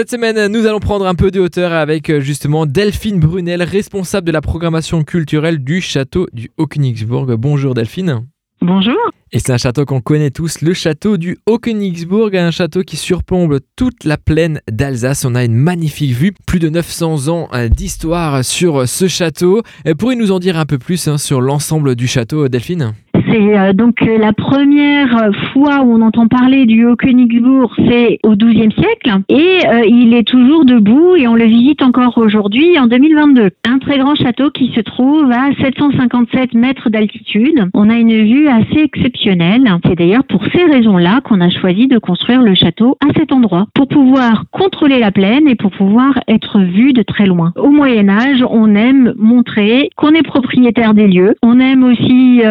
Cette semaine, nous allons prendre un peu de hauteur avec euh, justement Delphine Brunel, responsable de la programmation culturelle du château du Haut-Königsbourg. Bonjour Delphine. Bonjour. Et c'est un château qu'on connaît tous, le château du Haut-Königsbourg, un château qui surplombe toute la plaine d'Alsace. On a une magnifique vue, plus de 900 ans euh, d'histoire sur ce château. Pourriez-vous nous en dire un peu plus hein, sur l'ensemble du château, Delphine? C'est euh, donc euh, la première fois où on entend parler du Haut-Königsbourg, c'est au XIIe siècle, et euh, il est toujours debout et on le visite encore aujourd'hui en 2022. Un très grand château qui se trouve à 757 mètres d'altitude. On a une vue assez exceptionnelle. C'est d'ailleurs pour ces raisons-là qu'on a choisi de construire le château à cet endroit, pour pouvoir contrôler la plaine et pour pouvoir être vu de très loin. Au Moyen Âge, on aime montrer qu'on est propriétaire des lieux. On aime aussi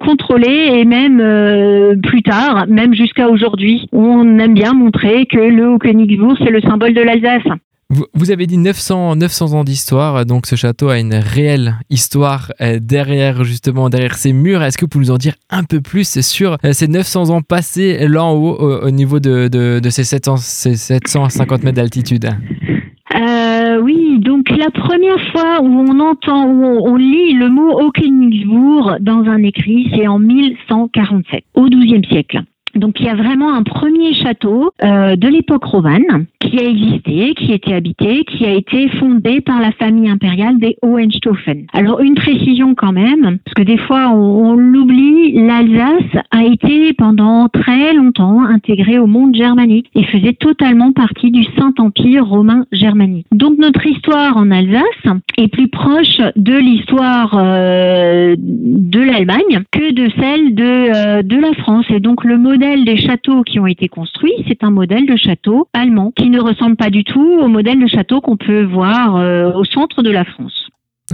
contrôler et même euh, plus tard, même jusqu'à aujourd'hui, on aime bien montrer que le Haut-Königsbourg, c'est le symbole de l'Alsace. Vous, avez dit 900, 900 ans d'histoire, donc ce château a une réelle histoire euh, derrière justement derrière ces murs. Est-ce que vous pouvez nous en dire un peu plus? Sur ces 900 ans passés là en haut au, niveau de, de, ces, 700, ces 750 mètres d'altitude euh, oui, donc la première fois où on entend, où on, lit le mot Haut-Königsbourg dans un écrit, c'est en 1147, au XIIe siècle. Donc il y a vraiment un premier château euh, de l'époque romane qui a existé, qui été habité, qui a été fondé par la famille impériale des Hohenstaufen. Alors une précision quand même, parce que des fois on, l'oublie, l'Alsace a été pendant très longtemps intégrée au monde germanique et faisait totalement partie du Saint-Empire romain germanique. Donc notre histoire en Alsace est plus proche de l'histoire euh, de l'Allemagne que de celle de, euh, de la France. Et donc le modèle des châteaux qui ont été construits, c'est un modèle de château allemand qui ne ressemble pas du tout au modèle de château qu'on peut voir euh, au centre de la France.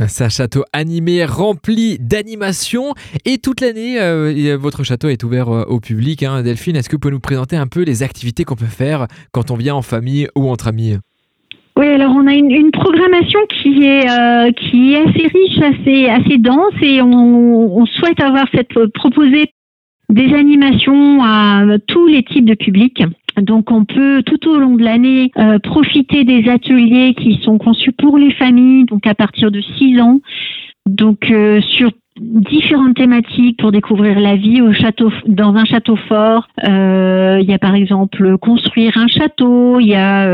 C'est un château animé, rempli d'animation. Et toute l'année, euh, votre château est ouvert euh, au public. Hein. Delphine, est-ce que vous pouvez nous présenter un peu les activités qu'on peut faire quand on vient en famille ou entre amis? Oui, alors on a une, programmation qui est qui est assez riche, assez assez dense, et on, on souhaite avoir cette proposer des animations à tous les types de publics. Donc on peut tout au long de l'année euh, profiter des ateliers qui sont conçus pour les familles, donc à partir de 6 ans. Donc euh, sur différentes thématiques pour découvrir la vie au château, dans un château fort. Euh, il y a par exemple construire un château, il y a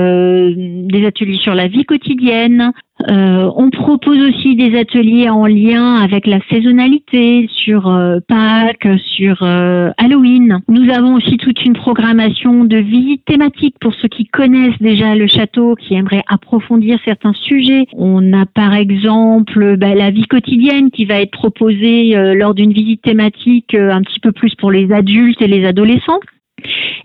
des ateliers sur la vie quotidienne, euh, on propose aussi des ateliers en lien avec la saisonnalité sur euh, Pâques, sur euh, Halloween. Nous avons aussi toute une programmation de visites thématiques pour ceux qui connaissent déjà le château, qui aimeraient approfondir certains sujets. On a par exemple bah, la vie quotidienne qui va être proposée lors d'une visite thématique un petit peu plus pour les adultes et les adolescents.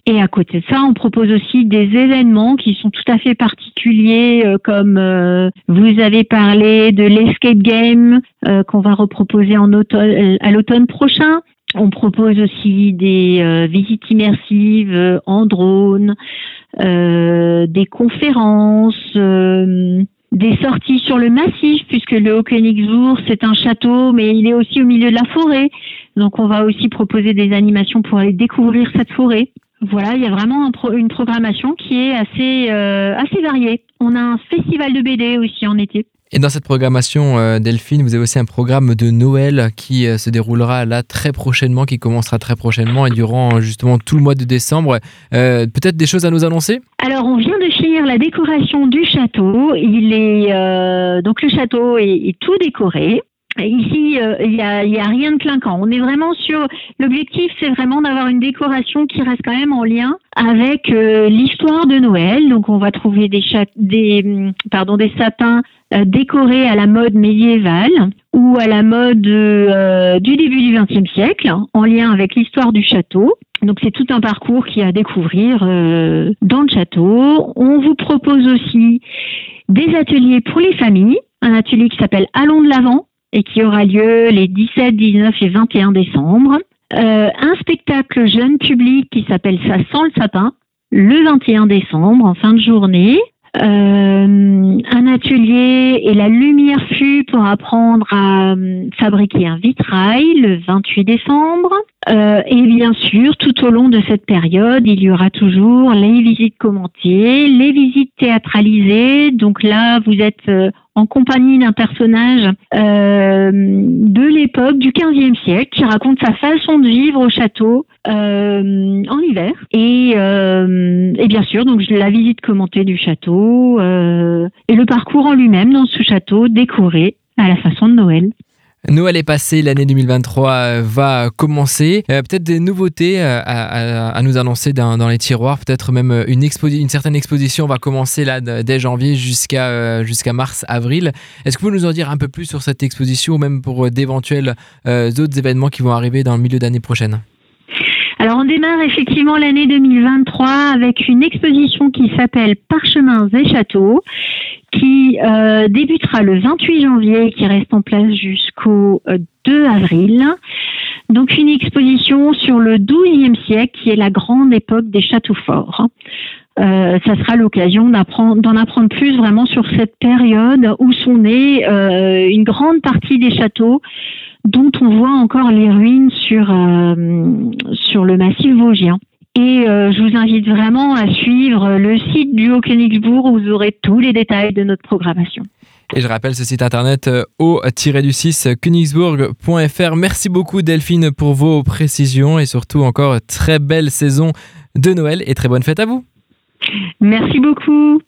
Et à côté de ça, on propose aussi des événements qui sont tout à fait particuliers, euh, comme euh, vous avez parlé de l'escape game euh, qu'on va reproposer à l'automne prochain. On propose aussi des visites immersives en drone, des conférences des sorties sur le massif, puisque le Haut-Königsbourg, c'est un château, mais il est aussi au milieu de la forêt. Donc on va aussi proposer des animations pour aller découvrir cette forêt. Voilà, il y a vraiment une programmation qui est assez, euh, assez variée. On a un festival de BD aussi en été. Et dans cette programmation, euh, Delphine, vous avez aussi un programme de Noël qui euh, se déroulera là très prochainement, qui commencera très prochainement et durant justement tout le mois de décembre. Peut-être des choses à nous annoncer? Alors, on vient de finir la décoration du château. Il est donc le château est tout décoré. Ici, euh, il n'y a, a, rien de clinquant. On est vraiment sur l'objectif, c'est vraiment d'avoir une décoration qui reste quand même en lien avec euh, l'histoire de Noël. Donc, on va trouver des, des, hum, pardon, des sapins euh, décorés à la mode médiévale ou à la mode du début du XXe siècle, en lien avec l'histoire du château. Donc, c'est tout un parcours qui à découvrir dans le château. On vous propose aussi des ateliers pour les familles. Un atelier qui s'appelle Allons de l'avant, et qui aura lieu les 17, 19 et 21 décembre. Euh, un spectacle jeune public qui s'appelle Ça sent le sapin le 21 décembre en fin de journée. Euh, un atelier et la lumière fut pour apprendre à euh, fabriquer un vitrail le 28 décembre. Euh, et bien sûr, tout au long de cette période, il y aura toujours les visites commentées, les visites théâtralisées. Donc là, vous êtes en compagnie d'un personnage du XVe siècle qui raconte sa façon de vivre au château euh, en hiver. Et, euh, et, bien sûr, donc la visite commentée du château et le parcours en lui-même dans ce château décoré à la façon de Noël. Noël est passé, l'année 2023 euh, va commencer. Euh, peut-être des nouveautés euh, à, nous annoncer dans, les tiroirs, peut-être même une, certaine exposition va commencer là dès janvier jusqu'à jusqu'à mars, avril. Est-ce que vous pouvez nous en dire un peu plus sur cette exposition ou même pour d'éventuels autres événements qui vont arriver dans le milieu d'année prochaine? Alors on démarre effectivement l'année 2023 avec une exposition qui s'appelle Parchemins et Châteaux, qui euh, débutera le 28 janvier et qui reste en place jusqu'au 2 euh, avril. Donc une exposition sur le XIIe siècle qui est la grande époque des châteaux forts. Euh, ça sera l'occasion d'en apprendre, plus vraiment sur cette période où sont nés une grande partie des châteaux dont on voit encore les ruines sur, euh, sur le massif vosgien. Et euh, je vous invite vraiment à suivre le site du Haut-Königsbourg où vous aurez tous les détails de notre programmation. Et je rappelle ce site internet au-du-6 euh, königsbourg.fr. Merci beaucoup Delphine pour vos précisions et surtout encore très belle saison de Noël et très bonne fête à vous. Merci beaucoup.